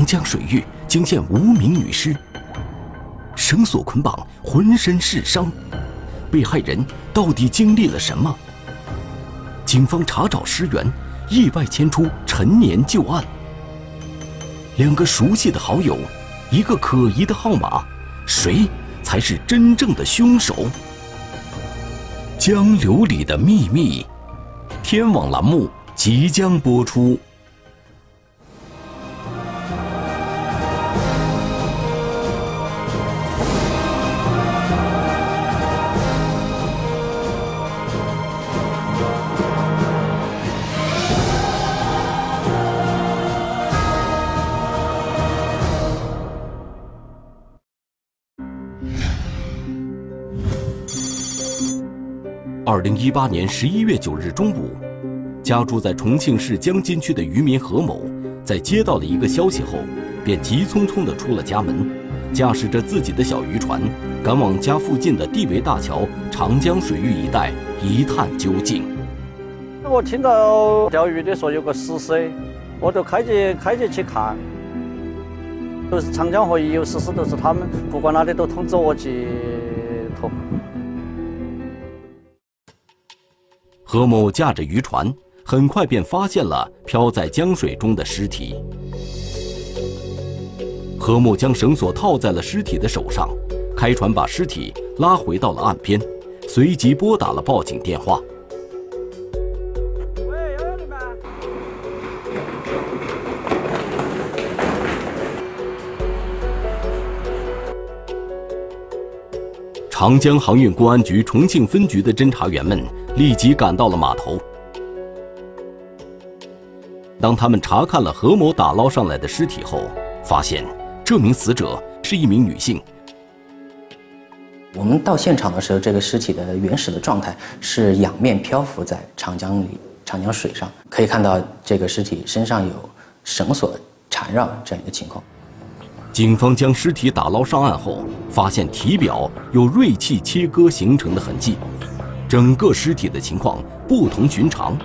长江水域惊现无名女尸，绳索捆绑，浑身是伤，被害人到底经历了什么？警方查找尸源，意外牵出陈年旧案。两个熟悉的好友，一个可疑的号码，谁才是真正的凶手？江流里的秘密，天网栏目即将播出。二零一八年十一月九日中午，家住在重庆市江津区的渔民何某，在接到了一个消息后，便急匆匆地出了家门，驾驶着自己的小渔船，赶往家附近的地围大桥长江水域一带一探究竟。我听到钓鱼的说有个死尸，我就开起开起去看，都是长江河一有死尸，都是他们不管哪里都通知我去投。何某驾着渔船，很快便发现了漂在江水中的尸体。何某将绳索套在了尸体的手上，开船把尸体拉回到了岸边，随即拨打了报警电话。喂，幺幺零吗？长江航运公安局重庆分局的侦查员们立即赶到了码头。当他们查看了何某打捞上来的尸体后，发现这名死者是一名女性。我们到现场的时候，这个尸体的原始的状态是仰面漂浮在长江里、长江水上，可以看到这个尸体身上有绳索缠绕这样一个情况。警方将尸体打捞上岸后，发现体表有锐器切割形成的痕迹，整个尸体的情况不同寻常。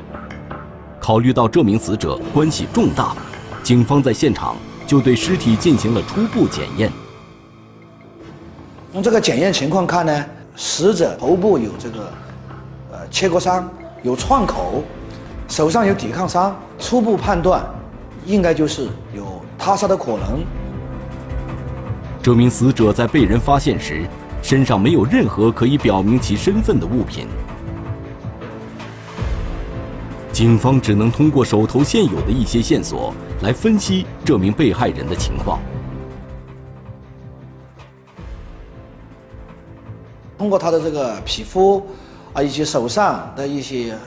考虑到这名死者关系重大，警方在现场就对尸体进行了初步检验。从这个检验情况看呢，死者头部有这个呃切割伤，有创口，手上有抵抗伤，初步判断应该就是有他杀的可能。这名死者在被人发现时，身上没有任何可以表明其身份的物品。警方只能通过手头现有的一些线索来分析这名被害人的情况。通过他的这个皮肤啊，以及手上的一些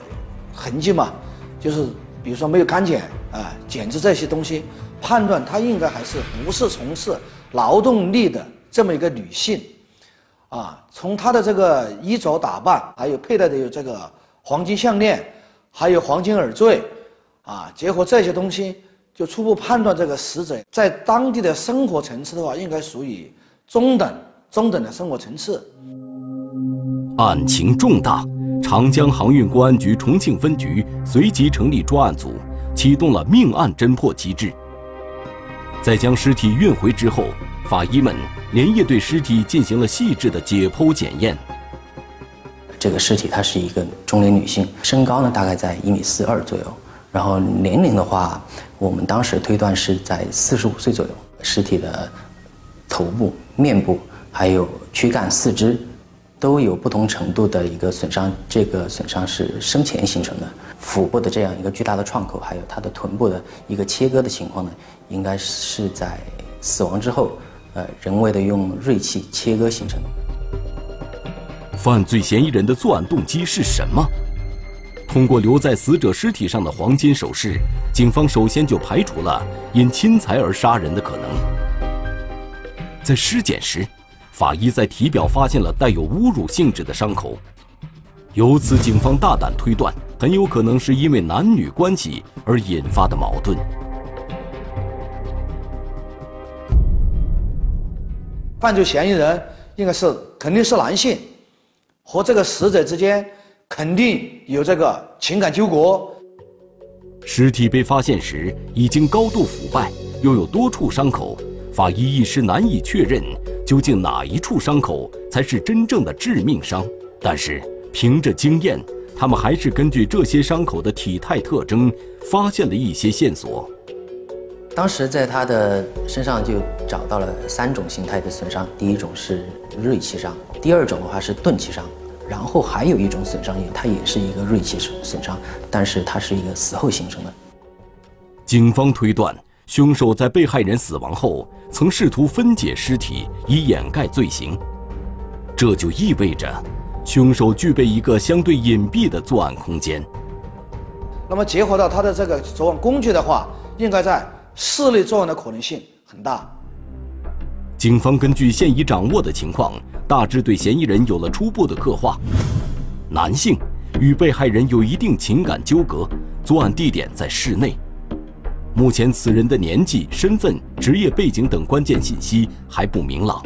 痕迹嘛，就是比如说没有干剪啊、剪子这些东西，判断他应该还是不是从事劳动力的这么一个女性，啊，从他的这个衣着打扮，还有佩戴的有这个黄金项链，还有黄金耳坠，啊，结合这些东西，就初步判断这个死者在当地的生活层次的话，应该属于中等中等的生活层次。案情重大，长江航运公安局重庆分局随即成立专案组，启动了命案侦破机制。在将尸体运回之后，法医们连夜对尸体进行了细致的解剖检验。这个尸体她是一个中年女性，身高呢大概在一米四二左右，然后年龄的话，我们当时推断是在四十五岁左右。尸体的头部、面部还有躯干、四肢。都有不同程度的一个损伤，这个损伤是生前形成的。腹部的这样一个巨大的创口，还有它的臀部的一个切割的情况呢，应该是在死亡之后，呃，人为的用锐器切割形成。犯罪嫌疑人的作案动机是什么？通过留在死者尸体上的黄金首饰，警方首先就排除了因侵财而杀人的可能。在尸检时。法医在体表发现了带有侮辱性质的伤口，由此警方大胆推断，很有可能是因为男女关系而引发的矛盾。犯罪嫌疑人应该是肯定是男性，和这个死者之间肯定有这个情感纠葛。尸体被发现时已经高度腐败，又有多处伤口，法医一时难以确认究竟哪一处伤口才是真正的致命伤。但是凭着经验，他们还是根据这些伤口的体态特征，发现了一些线索。当时在他的身上就找到了三种形态的损伤，第一种是锐器伤，第二种的话是钝器伤，然后还有一种损伤也它也是一个锐器损伤，但是它是一个死后形成的。警方推断，凶手在被害人死亡后曾试图分解尸体以掩盖罪行，这就意味着凶手具备一个相对隐蔽的作案空间。那么结合到他的这个作案工具的话，应该在。室内作案的可能性很大。警方根据现已掌握的情况，大致对嫌疑人有了初步的刻画：男性，与被害人有一定情感纠葛，作案地点在室内。目前此人的年纪、身份、职业背景等关键信息还不明朗。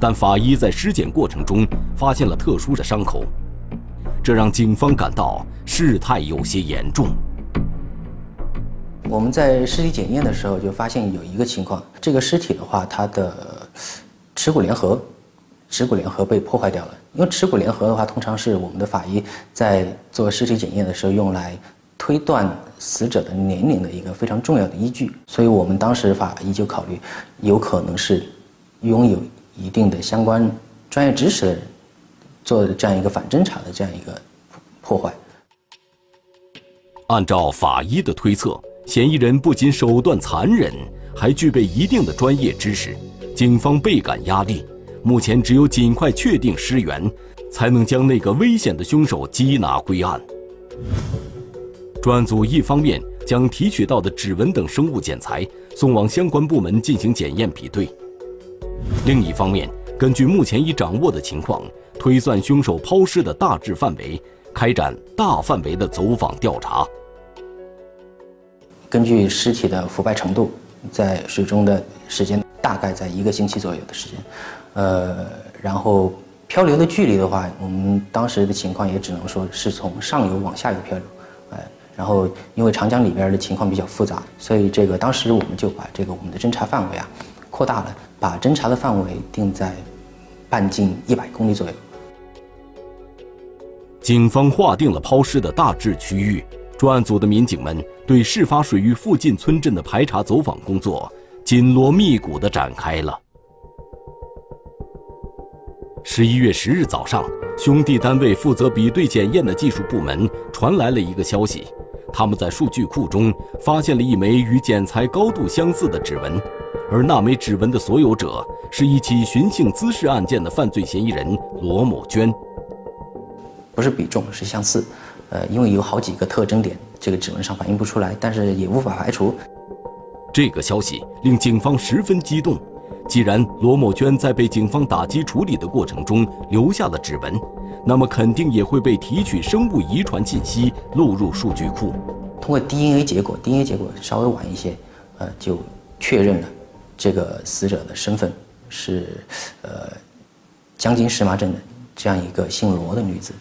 但法医在尸检过程中发现了特殊的伤口，这让警方感到事态有些严重。我们在尸体检验的时候就发现有一个情况，这个尸体的话，它的耻骨联合，耻骨联合被破坏掉了。因为耻骨联合的话，通常是我们的法医在做尸体检验的时候用来推断死者的年龄的一个非常重要的依据。所以我们当时法医就考虑，有可能是拥有一定的相关专业知识的人做这样一个反侦查的这样一个破坏。按照法医的推测。嫌疑人不仅手段残忍，还具备一定的专业知识，警方倍感压力。目前只有尽快确定尸源，才能将那个危险的凶手缉拿归案。专案组一方面将提取到的指纹等生物检材送往相关部门进行检验比对，另一方面根据目前已掌握的情况，推算凶手抛尸的大致范围，开展大范围的走访调查。根据尸体的腐败程度，在水中的时间大概在一个星期左右的时间，呃，然后漂流的距离的话，我们当时的情况也只能说是从上游往下游漂流，哎，然后因为长江里边的情况比较复杂，所以这个当时我们就把这个我们的侦查范围啊扩大了，把侦查的范围定在半径一百公里左右。警方划定了抛尸的大致区域。专案组的民警们对事发水域附近村镇的排查走访工作紧锣密鼓地展开了。十一月十日早上，兄弟单位负责比对检验的技术部门传来了一个消息：他们在数据库中发现了一枚与检材高度相似的指纹，而那枚指纹的所有者是一起寻衅滋事案件的犯罪嫌疑人罗某娟。不是比重，是相似。呃，因为有好几个特征点，这个指纹上反映不出来，但是也无法排除。这个消息令警方十分激动。既然罗某娟在被警方打击处理的过程中留下了指纹，那么肯定也会被提取生物遗传信息录入数据库。通过 DNA 结果，DNA 结果稍微晚一些，呃，就确认了这个死者的身份是呃江津石麻镇的这样一个姓罗的女子。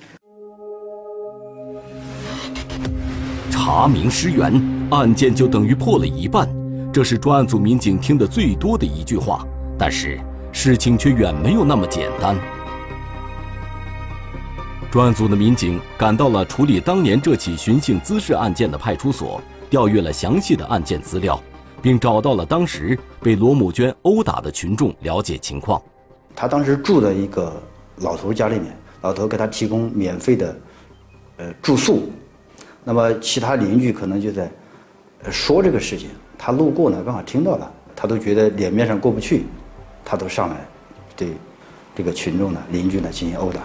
查明尸源，案件就等于破了一半，这是专案组民警听得最多的一句话。但是事情却远没有那么简单。专案组的民警赶到了处理当年这起寻衅滋事案件的派出所，调阅了详细的案件资料，并找到了当时被罗某娟殴打的群众，了解情况。他当时住在一个老头家里面，老头给他提供免费的，呃，住宿。那么其他邻居可能就在说这个事情，他路过呢，刚好听到了，他都觉得脸面上过不去，他都上来对这个群众呢、邻居呢进行殴打。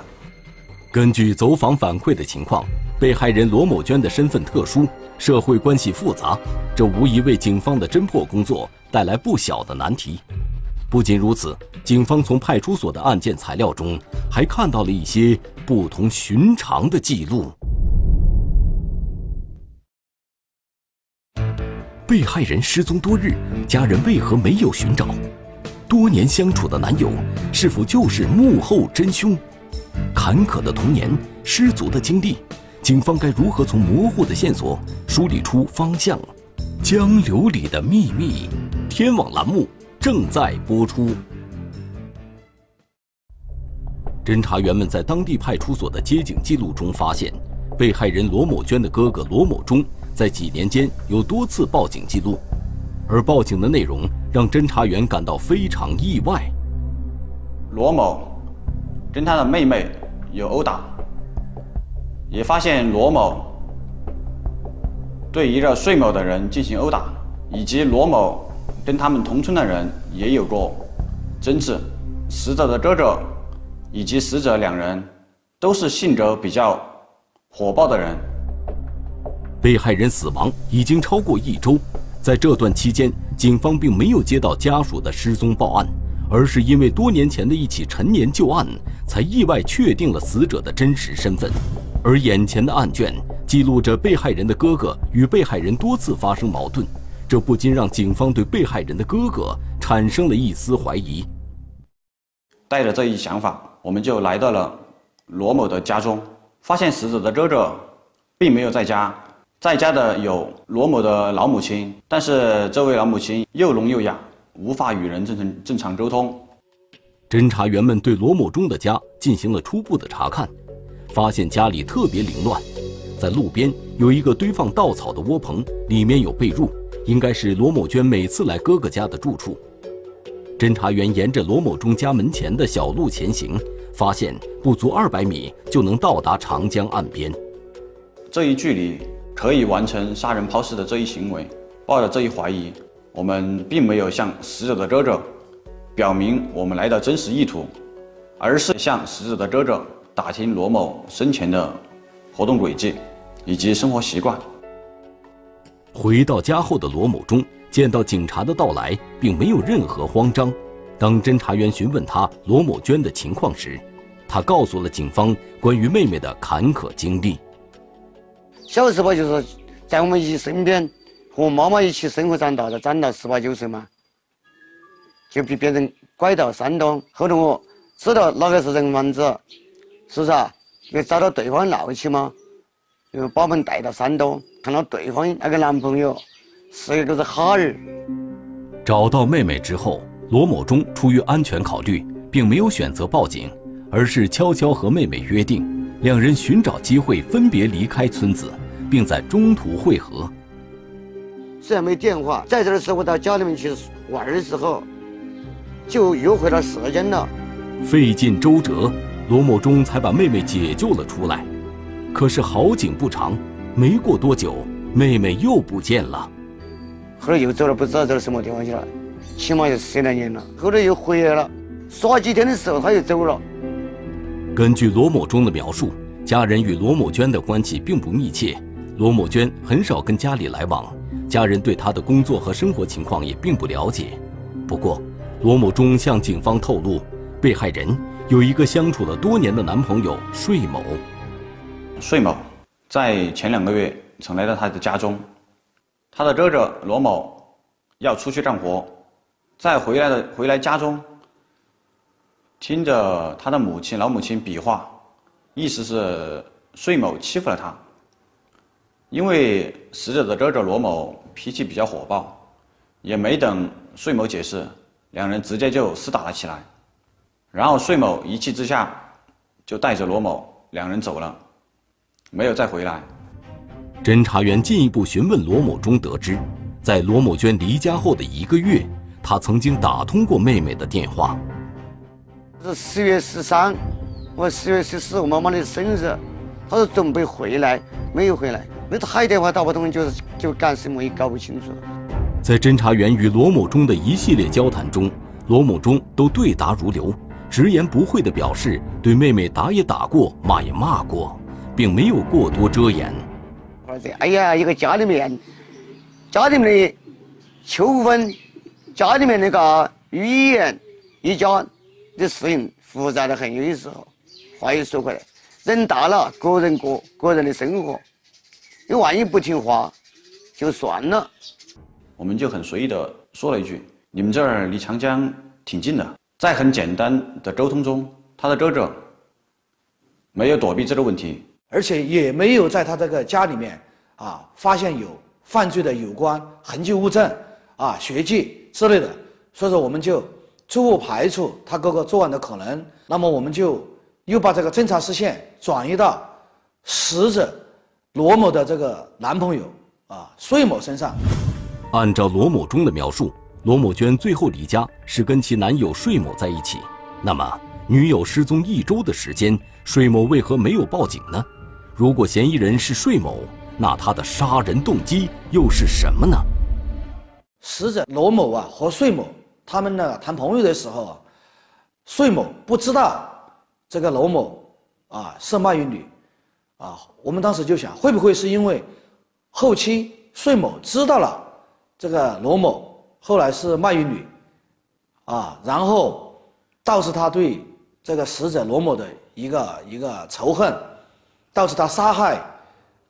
根据走访反馈的情况，被害人罗某娟的身份特殊，社会关系复杂，这无疑为警方的侦破工作带来不小的难题。不仅如此，警方从派出所的案件材料中还看到了一些不同寻常的记录。被害人失踪多日，家人为何没有寻找？多年相处的男友是否就是幕后真凶？坎坷的童年，失足的经历，警方该如何从模糊的线索梳理出方向？江流里的秘密，天网栏目正在播出。侦查员们在当地派出所的接警记录中发现，被害人罗某娟的哥哥罗某忠在几年间有多次报警记录，而报警的内容让侦查员感到非常意外。罗某跟他的妹妹有殴打，也发现罗某对一个睡某的人进行殴打，以及罗某跟他们同村的人也有过争执。死者的哥哥。以及死者两人都是性格比较火爆的人。被害人死亡已经超过一周，在这段期间，警方并没有接到家属的失踪报案，而是因为多年前的一起陈年旧案，才意外确定了死者的真实身份。而眼前的案卷记录着被害人的哥哥与被害人多次发生矛盾，这不禁让警方对被害人的哥哥产生了一丝怀疑。带着这一想法。我们就来到了罗某的家中，发现死者的哥哥并没有在家，在家的有罗某的老母亲，但是这位老母亲又聋又哑，无法与人正常正常沟通。侦查员们对罗某忠的家进行了初步的查看，发现家里特别凌乱，在路边有一个堆放稻草的窝棚，里面有被褥，应该是罗某娟每次来哥哥家的住处。侦查员沿着罗某忠家门前的小路前行。发现不足二百米就能到达长江岸边，这一距离可以完成杀人抛尸的这一行为。抱着这一怀疑，我们并没有向死者的哥哥表明我们来的真实意图，而是向死者的哥哥打听罗某生前的活动轨迹以及生活习惯。回到家后的罗某忠见到警察的到来，并没有任何慌张。当侦查员询问他罗某娟的情况时，他告诉了警方关于妹妹的坎坷经历。小时候就是在我们一身边，和妈妈一起生活长大的，长到十八九岁嘛，就被别人拐到山东。后头我知道哪个是人贩子，是不是啊？就找到对方闹起嘛，就把我们带到山东，看到对方那个男朋友是一个是哈儿。找到妹妹之后。罗某忠出于安全考虑，并没有选择报警，而是悄悄和妹妹约定，两人寻找机会分别离开村子，并在中途会合。虽然没电话，在这的时候到家里面去玩的时候，就又回到时间了。费尽周折，罗某忠才把妹妹解救了出来。可是好景不长，没过多久，妹妹又不见了。后来又走了，不知道走到什么地方去了。起码有十来年了，后来又回来了，耍几天的时候他又走了。根据罗某忠的描述，家人与罗某娟的关系并不密切，罗某娟很少跟家里来往，家人对她的工作和生活情况也并不了解。不过，罗某忠向警方透露，被害人有一个相处了多年的男朋友睡某。睡某在前两个月曾来到他的家中，他的哥哥罗某要出去干活。在回来的回来家中，听着他的母亲老母亲比划，意思是睡某欺负了他。因为死者的哥哥罗某脾气比较火爆，也没等睡某解释，两人直接就厮打了起来。然后睡某一气之下，就带着罗某两人走了，没有再回来。侦查员进一步询问罗某中，得知在罗某娟离家后的一个月。他曾经打通过妹妹的电话。是十月十三，我十月十四我妈妈的生日，他说准备回来，没有回来。没他一电话打不通，就是就干什么也搞不清楚。在侦查员与罗某忠的一系列交谈中，罗某忠都对答如流，直言不讳地表示对妹妹打也打过，骂也骂过，并没有过多遮掩。儿子，哎呀，一个家里面，家里面的纠纷。家里面那个语言，一家的事情复杂的很，有些时候，话又说回来，人大了，各人过各人的生活，你万一不听话，就算了。我们就很随意的说了一句：“你们这儿离长江挺近的。”在很简单的沟通中，他的哥哥没有躲避这个问题，而且也没有在他这个家里面啊发现有犯罪的有关痕迹物证啊、血迹之类的，所以说我们就初步排除他哥哥作案的可能。那么我们就又把这个侦查视线转移到死者罗某的这个男朋友啊穗某身上。按照罗某忠的描述，罗某娟最后离家是跟其男友穗某在一起。那么，女友失踪一周的时间，穗某为何没有报警呢？如果嫌疑人是穗某，那他的杀人动机又是什么呢？死者罗某啊和穗某他们呢谈朋友的时候啊，穗某不知道这个罗某啊是卖淫女啊，我们当时就想，会不会是因为后期穗某知道了这个罗某后来是卖淫女啊，然后导致他对这个死者罗某的一个一个仇恨。导致他杀害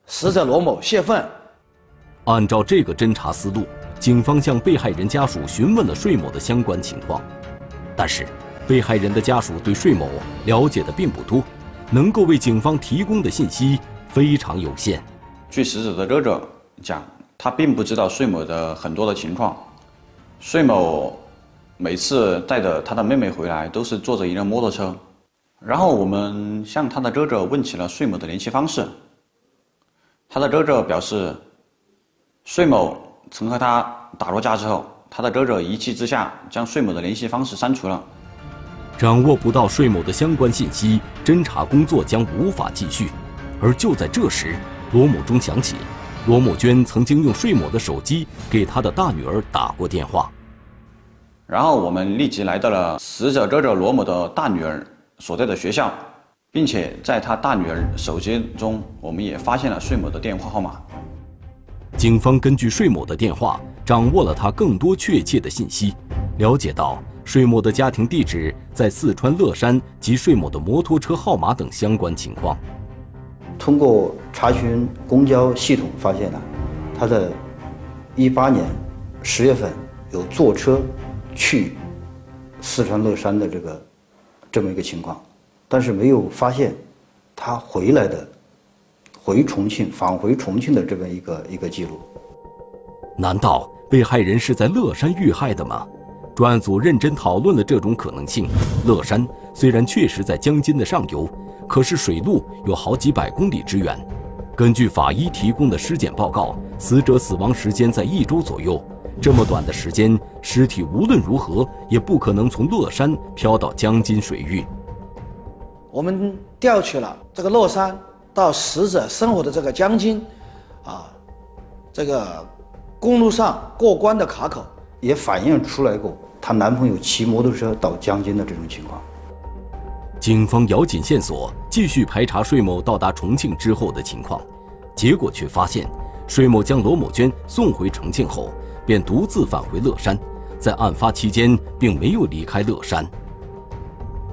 死者罗某泄愤。按照这个侦查思路，警方向被害人家属询问了税某的相关情况，但是被害人的家属对税某了解的并不多，能够为警方提供的信息非常有限。据死者的哥哥讲，他并不知道税某的很多的情况。税某每次带着他的妹妹回来，都是坐着一辆摩托车。然后我们向他的哥哥问起了税某的联系方式，他的哥哥表示，税某曾和他打过架之后，他的哥哥一气之下将税某的联系方式删除了。掌握不到税某的相关信息，侦查工作将无法继续。而就在这时，罗某忠想起，罗某娟曾经用税某的手机给他的大女儿打过电话。然后我们立即来到了死者哥哥罗某的大女儿。所在的学校，并且在他大女儿手机中，我们也发现了税某的电话号码。警方根据税某的电话，掌握了他更多确切的信息，了解到税某的家庭地址在四川乐山及税某的摩托车号码等相关情况。通过查询公交系统，发现了他的一八年十月份有坐车去四川乐山的这个。这么一个情况，但是没有发现他回来的回重庆返回重庆的这么一个一个记录。难道被害人是在乐山遇害的吗？专案组认真讨论了这种可能性。乐山虽然确实在江津的上游，可是水路有好几百公里之远。根据法医提供的尸检报告，死者死亡时间在一周左右。这么短的时间，尸体无论如何也不可能从乐山飘到江津水域。我们调取了这个乐山到死者生活的这个江津，啊，这个公路上过关的卡口，也反映出来过她男朋友骑摩托车到江津的这种情况。警方咬紧线索，继续排查税某到达重庆之后的情况，结果却发现，税某将罗某娟送回重庆后。便独自返回乐山，在案发期间并没有离开乐山，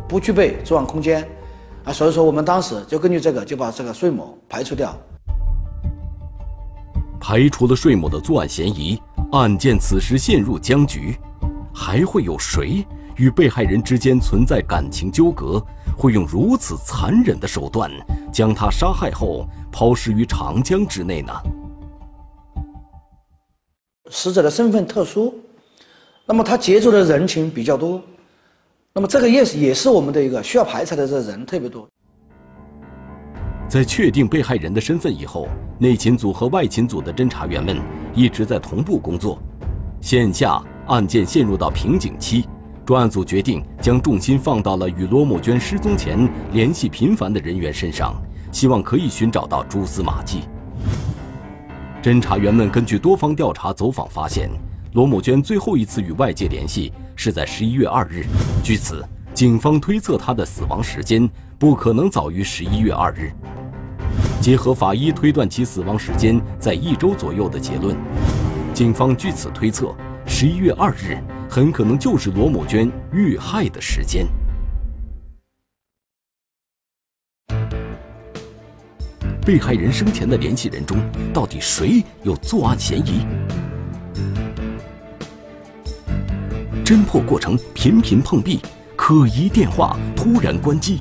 不具备作案空间，啊，所以说我们当时就根据这个就把这个税某排除掉，排除了税某的作案嫌疑，案件此时陷入僵局，还会有谁与被害人之间存在感情纠葛，会用如此残忍的手段将他杀害后抛尸于长江之内呢？死者的身份特殊，那么他接触的人群比较多，那么这个也是也是我们的一个需要排查的这人特别多。在确定被害人的身份以后，内勤组和外勤组的侦查员们一直在同步工作。线下案件陷入到瓶颈期，专案组决定将重心放到了与罗某娟失踪前联系频繁的人员身上，希望可以寻找到蛛丝马迹。侦查员们根据多方调查走访发现，罗某娟最后一次与外界联系是在十一月二日。据此，警方推测他的死亡时间不可能早于十一月二日。结合法医推断其死亡时间在一周左右的结论，警方据此推测，十一月二日很可能就是罗某娟遇害的时间。被害人生前的联系人中，到底谁有作案嫌疑？侦破过程频频碰壁，可疑电话突然关机，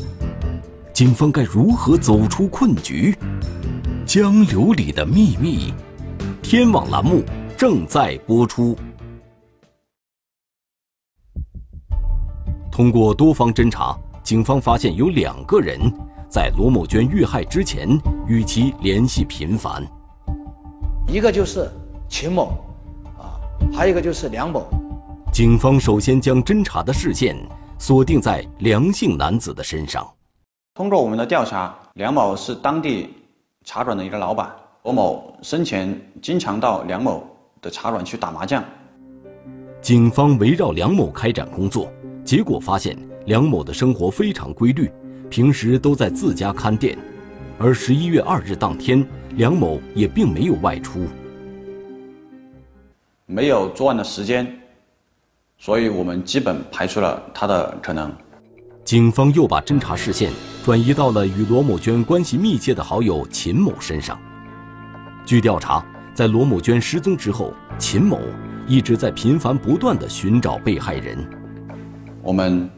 警方该如何走出困局？江流里的秘密，天网栏目正在播出。通过多方侦查，警方发现有两个人在罗某娟遇害之前与其联系频繁。一个就是秦某，啊，还有一个就是梁某。警方首先将侦查的视线锁定在梁姓男子的身上。通过我们的调查，梁某是当地茶馆的一个老板。罗某生前经常到梁某的茶馆去打麻将。警方围绕梁某开展工作。结果发现，梁某的生活非常规律，平时都在自家看店，而十一月二日当天，梁某也并没有外出，没有作案的时间，所以我们基本排除了他的可能。警方又把侦查视线转移到了与罗某娟关系密切的好友秦某身上。据调查，在罗某娟失踪之后，秦某一直在频繁不断地寻找被害人。我们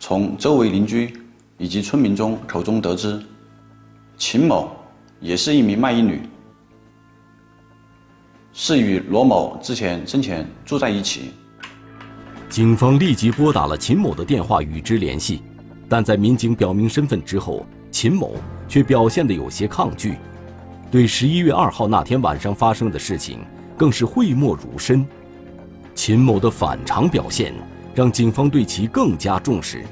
从周围邻居以及村民中口中得知，秦某也是一名卖淫女，是与罗某之前生前住在一起。警方立即拨打了秦某的电话与之联系，但在民警表明身份之后，秦某却表现得有些抗拒，对十一月二号那天晚上发生的事情更是讳莫如深。秦某的反常表现。让警方对其更加重视。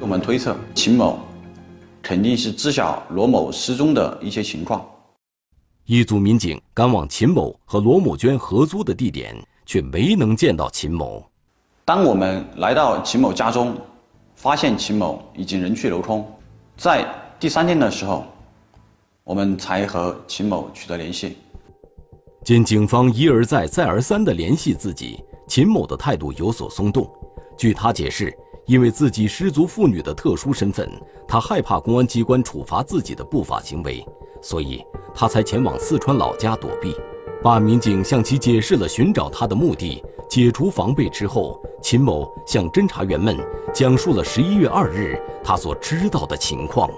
我们推测，秦某肯定是知晓罗某失踪的一些情况。一组民警赶往秦某和罗某娟合租的地点，却没能见到秦某。当我们来到秦某家中，发现秦某已经人去楼空。在第三天的时候，我们才和秦某取得联系。见警方一而再、再而三地联系自己，秦某的态度有所松动。据他解释，因为自己失足妇女的特殊身份，他害怕公安机关处罚自己的不法行为，所以他才前往四川老家躲避。办案民警向其解释了寻找他的目的，解除防备之后，秦某向侦查员们讲述了十一月二日他所知道的情况。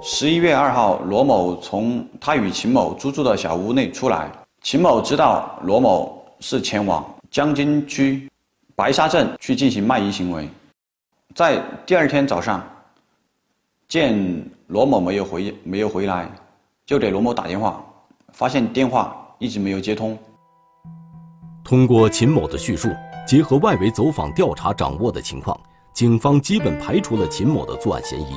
十一月二号，罗某从他与秦某租住的小屋内出来，秦某知道罗某是前往江津区。白沙镇去进行卖淫行为，在第二天早上，见罗某没有回没有回来，就给罗某打电话，发现电话一直没有接通。通过秦某的叙述，结合外围走访调查掌握的情况，警方基本排除了秦某的作案嫌疑，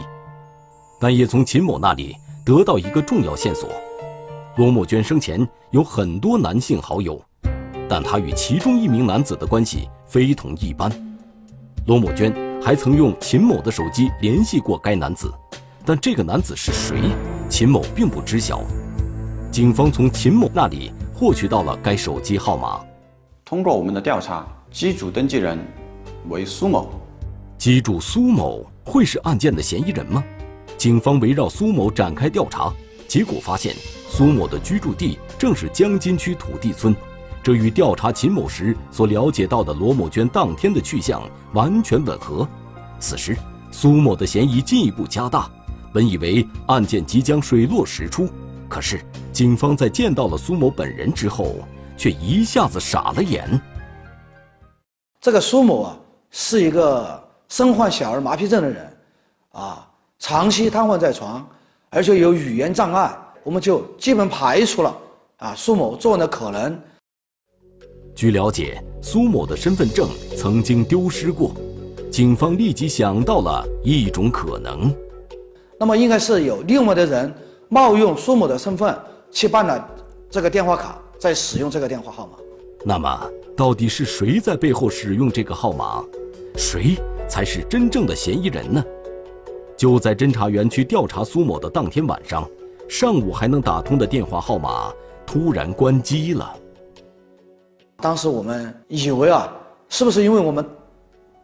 但也从秦某那里得到一个重要线索：罗某娟生前有很多男性好友。但他与其中一名男子的关系非同一般。罗某娟还曾用秦某的手机联系过该男子，但这个男子是谁，秦某并不知晓。警方从秦某那里获取到了该手机号码。通过我们的调查，机主登记人为苏某。机主苏某会是案件的嫌疑人吗？警方围绕苏某展开调查，结果发现苏某的居住地正是江津区土地村。这与调查秦某时所了解到的罗某娟当天的去向完全吻合。此时，苏某的嫌疑进一步加大。本以为案件即将水落石出，可是警方在见到了苏某本人之后，却一下子傻了眼。这个苏某啊，是一个身患小儿麻痹症的人，啊，长期瘫痪在床，而且有语言障碍，我们就基本排除了啊苏某作案的可能。据了解，苏某的身份证曾经丢失过，警方立即想到了一种可能，那么应该是有另外的人冒用苏某的身份去办了这个电话卡，在使用这个电话号码。那么，到底是谁在背后使用这个号码？谁才是真正的嫌疑人呢？就在侦查员去调查苏某的当天晚上，上午还能打通的电话号码突然关机了。当时我们以为啊，是不是因为我们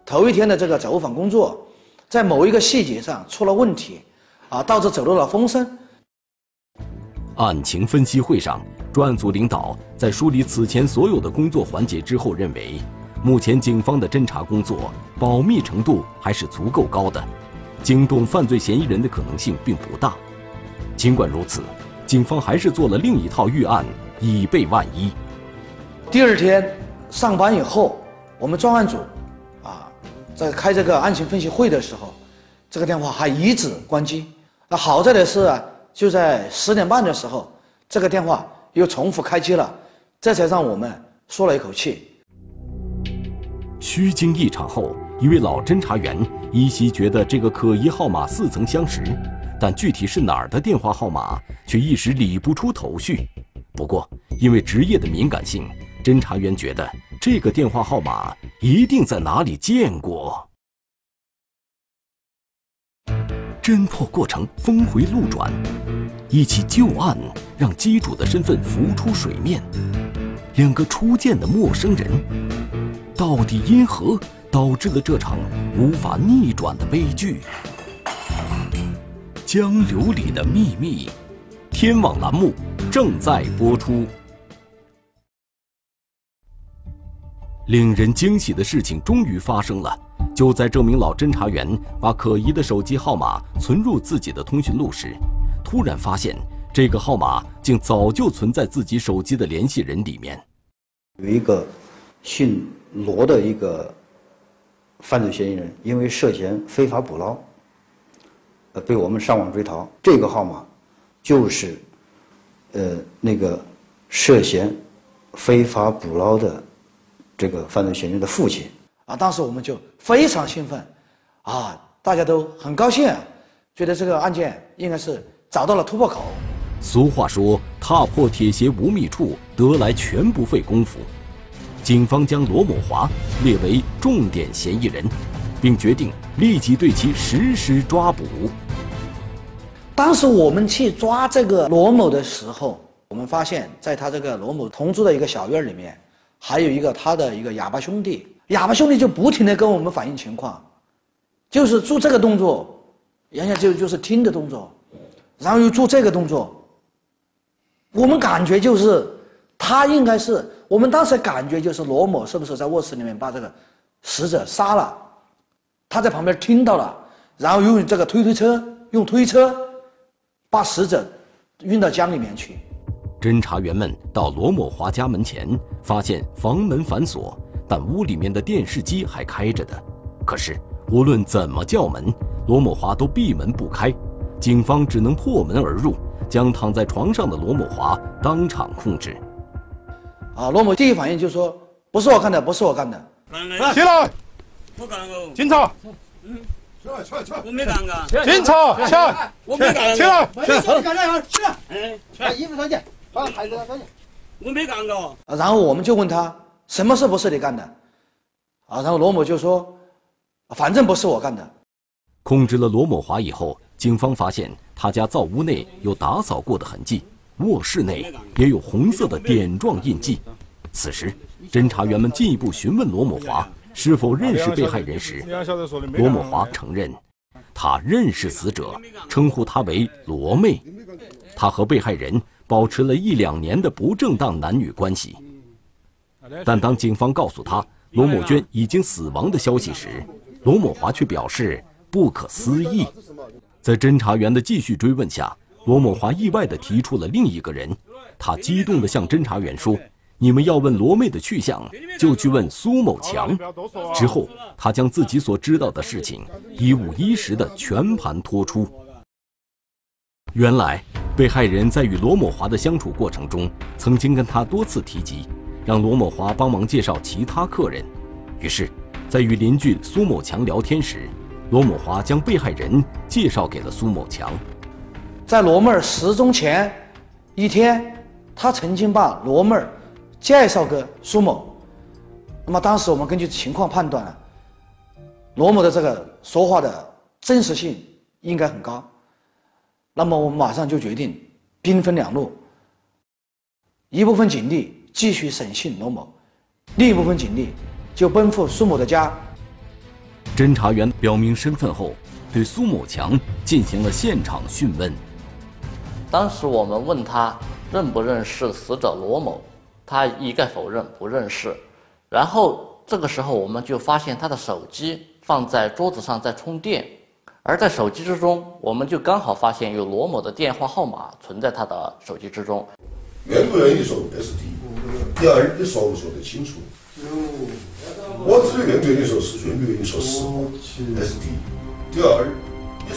头一天的这个走访工作，在某一个细节上出了问题，啊，导致走漏了风声。案情分析会上，专案组领导在梳理此前所有的工作环节之后，认为，目前警方的侦查工作保密程度还是足够高的，惊动犯罪嫌疑人的可能性并不大。尽管如此，警方还是做了另一套预案。以备万一。第二天上班以后，我们专案组啊，在开这个案情分析会的时候，这个电话还一直关机。那好在的是啊，就在十点半的时候，这个电话又重复开机了，这才让我们舒了一口气。虚惊一场后，一位老侦查员依稀觉得这个可疑号码似曾相识，但具体是哪儿的电话号码，却一时理不出头绪。不过，因为职业的敏感性，侦查员觉得这个电话号码一定在哪里见过。侦破过程峰回路转，一起旧案让机主的身份浮出水面，两个初见的陌生人，到底因何导致了这场无法逆转的悲剧？江流里的秘密，天网栏目正在播出。令人惊喜的事情终于发生了。就在这名老侦查员把可疑的手机号码存入自己的通讯录时，突然发现这个号码竟早就存在自己手机的联系人里面。有一个姓罗的一个犯罪嫌疑人，因为涉嫌非法捕捞，呃，被我们上网追逃。这个号码就是呃那个涉嫌非法捕捞的这个犯罪嫌疑人的父亲。啊，当时我们就非常兴奋，啊，大家都很高兴，觉得这个案件应该是找到了突破口。俗话说：“踏破铁鞋无觅处，得来全不费工夫。”警方将罗某华列为重点嫌疑人，并决定立即对其实施抓捕。当时我们去抓这个罗某的时候，我们发现在他这个罗某同住的一个小院里面，还有一个他的一个哑巴兄弟。哑巴兄弟就不停的跟我们反映情况，就是做这个动作，原先就就是听的动作，然后又做这个动作。我们感觉就是他应该是，我们当时感觉就是罗某是不是在卧室里面把这个死者杀了，他在旁边听到了，然后用这个推推车，用推车把死者运到江里面去。侦查员们到罗某华家门前，发现房门反锁。但屋里面的电视机还开着的，可是无论怎么叫门，罗某华都闭门不开。警方只能破门而入，将躺在床上的罗某华当场控制。啊，罗某第一反应就说：“不是我干的，不是我干的。”起来！我干过。警察。嗯。起来，起来，起来！我没干过。警察，起来！我没干过。起来！起来！干啥？起来！哎，把衣服穿起，把孩子穿起。我没干过。然后我们就问他。什么事不是你干的？啊，然后罗某就说：“反正不是我干的。”控制了罗某华以后，警方发现他家灶屋内有打扫过的痕迹，卧室内也有红色的点状印记。此时，侦查员们进一步询问罗某华是否认识被害人时，罗某华承认，他认识死者，称呼他为罗妹，他和被害人保持了一两年的不正当男女关系。但当警方告诉他罗某娟已经死亡的消息时，罗某华却表示不可思议。在侦查员的继续追问下，罗某华意外地提出了另一个人。他激动地向侦查员说：“你们要问罗妹的去向，就去问苏某强。”之后，他将自己所知道的事情一五一十地全盘托出。原来，被害人在与罗某华的相处过程中，曾经跟他多次提及。让罗某华帮忙介绍其他客人，于是，在与邻居苏某强聊天时，罗某华将被害人介绍给了苏某强。在罗妹儿失踪前一天，他曾经把罗妹儿介绍给苏某。那么当时我们根据情况判断，罗某的这个说话的真实性应该很高。那么我们马上就决定兵分两路，一部分警力。继续审讯罗某，另一部分警力就奔赴苏某的家。侦查员表明身份后，对。苏某强进行了现场讯问。当时我们问他认不认识死者罗某，他一概否认不认识。然后这个时候，我们就发现他的手机放在桌子上在充电，而在手机之中，我们就刚好发现有罗某的电话号码存在他的手机之中。愿不愿意说，这是第一。第二，你说不说得清楚？我只愿不愿意说是愿不愿意说是，现在是第一。第二，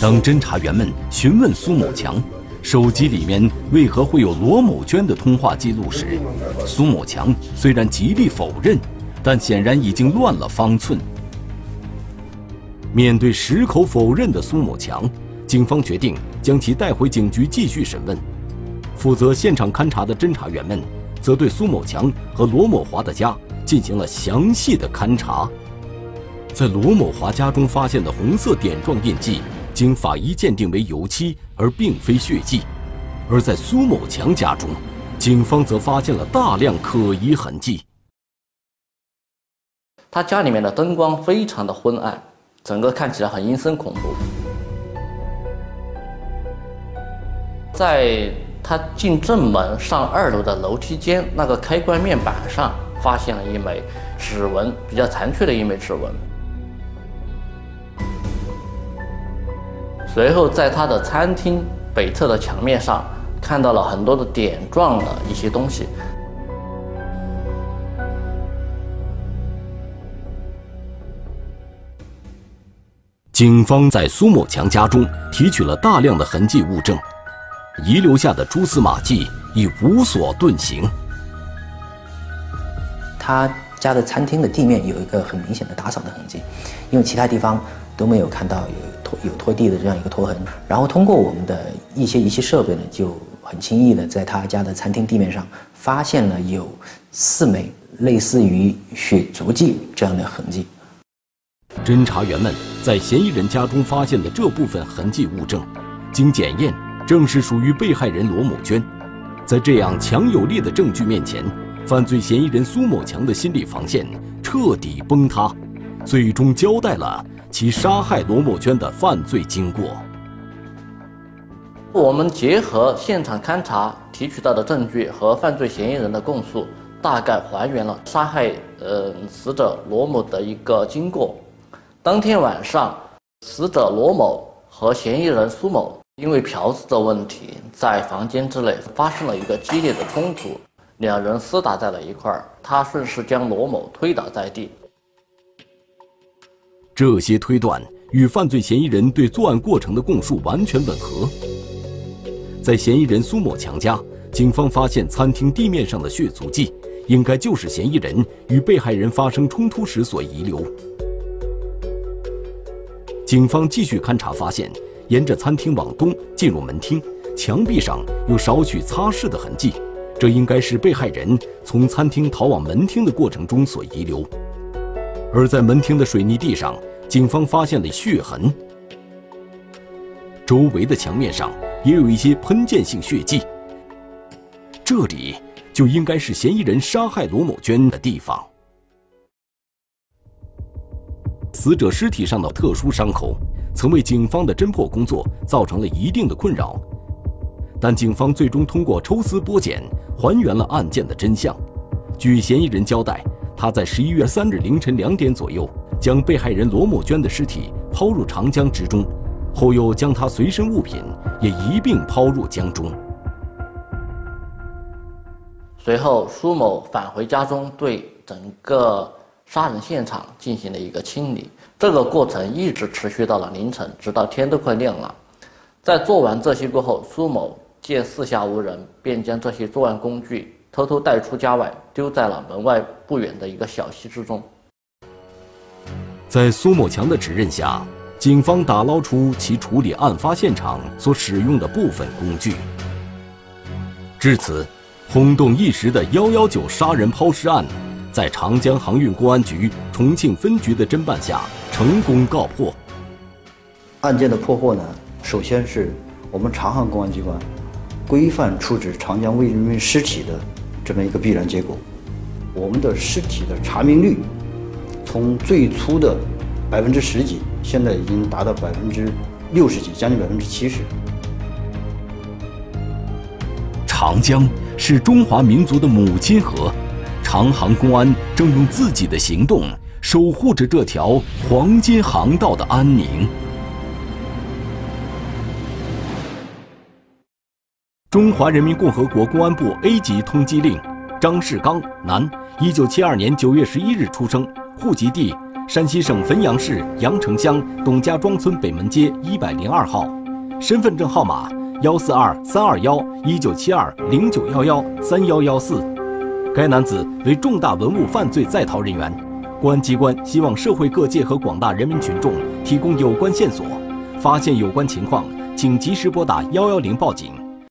当侦查员们询问苏某强手机里面为何会有罗某娟的通话记录时，苏某强虽然极力否认，但显然已经乱了方寸。面对矢口否认的苏某强，警方决定将其带回警局继续审问。负责现场勘查的侦查员们，则对苏某强和罗某华的家进行了详细的勘查。在罗某华家中发现的红色点状印记，经法医鉴定为油漆，而并非血迹；而在苏某强家中，警方则发现了大量可疑痕迹。他家里面的灯光非常的昏暗，整个看起来很阴森恐怖。在他进正门上二楼的楼梯间那个开关面板上，发现了一枚指纹，比较残缺的一枚指纹。随后，在他的餐厅北侧的墙面上，看到了很多的点状的一些东西。警方在苏某强家中提取了大量的痕迹物证。遗留下的蛛丝马迹已无所遁形。他家的餐厅的地面有一个很明显的打扫的痕迹，因为其他地方都没有看到有拖有拖地的这样一个拖痕。然后通过我们的一些仪器设备呢，就很轻易的在他家的餐厅地面上发现了有四枚类似于血足迹这样的痕迹。侦查员们在嫌疑人家中发现的这部分痕迹物证，经检验。正是属于被害人罗某娟，在这样强有力的证据面前，犯罪嫌疑人苏某强的心理防线彻底崩塌，最终交代了其杀害罗某娟的犯罪经过。我们结合现场勘查提取到的证据和犯罪嫌疑人的供述，大概还原了杀害呃死者罗某的一个经过。当天晚上，死者罗某和嫌疑人苏某。因为嫖资的问题，在房间之内发生了一个激烈的冲突，两人厮打在了一块儿。他顺势将罗某推倒在地。这些推断与犯罪嫌疑人对作案过程的供述完全吻合。在嫌疑人苏某强家，警方发现餐厅地面上的血足迹，应该就是嫌疑人与被害人发生冲突时所遗留。警方继续勘查发现。沿着餐厅往东进入门厅，墙壁上有少许擦拭的痕迹，这应该是被害人从餐厅逃往门厅的过程中所遗留。而在门厅的水泥地上，警方发现了血痕，周围的墙面上也有一些喷溅性血迹，这里就应该是嫌疑人杀害罗某娟的地方。死者尸体上的特殊伤口。曾为警方的侦破工作造成了一定的困扰，但警方最终通过抽丝剥茧，还原了案件的真相。据嫌疑人交代，他在十一月三日凌晨两点左右，将被害人罗某娟的尸体抛入长江之中，后又将她随身物品也一并抛入江中。随后，苏某返回家中，对整个杀人现场进行了一个清理。这个过程一直持续到了凌晨，直到天都快亮了。在做完这些过后，苏某见四下无人，便将这些作案工具偷偷带出家外，丢在了门外不远的一个小溪之中。在苏某强的指认下，警方打捞出其处理案发现场所使用的部分工具。至此，轰动一时的“幺幺九”杀人抛尸案。在长江航运公安局重庆分局的侦办下，成功告破。案件的破获呢，首先是我们长航公安机关规范处置长江未人民尸体的这么一个必然结果。我们的尸体的查明率从最初的百分之十几，现在已经达到百分之六十几，将近百分之七十。长江是中华民族的母亲河。长航公安正用自己的行动守护着这条黄金航道的安宁。中华人民共和国公安部 A 级通缉令：张世刚，男，一九七二年九月十一日出生，户籍地山西省汾阳市阳城乡董家庄村北门街一百零二号，身份证号码幺四二三二幺一九七二零九幺幺三幺幺四。该男子为重大文物犯罪在逃人员，公安机关希望社会各界和广大人民群众提供有关线索，发现有关情况，请及时拨打幺幺零报警。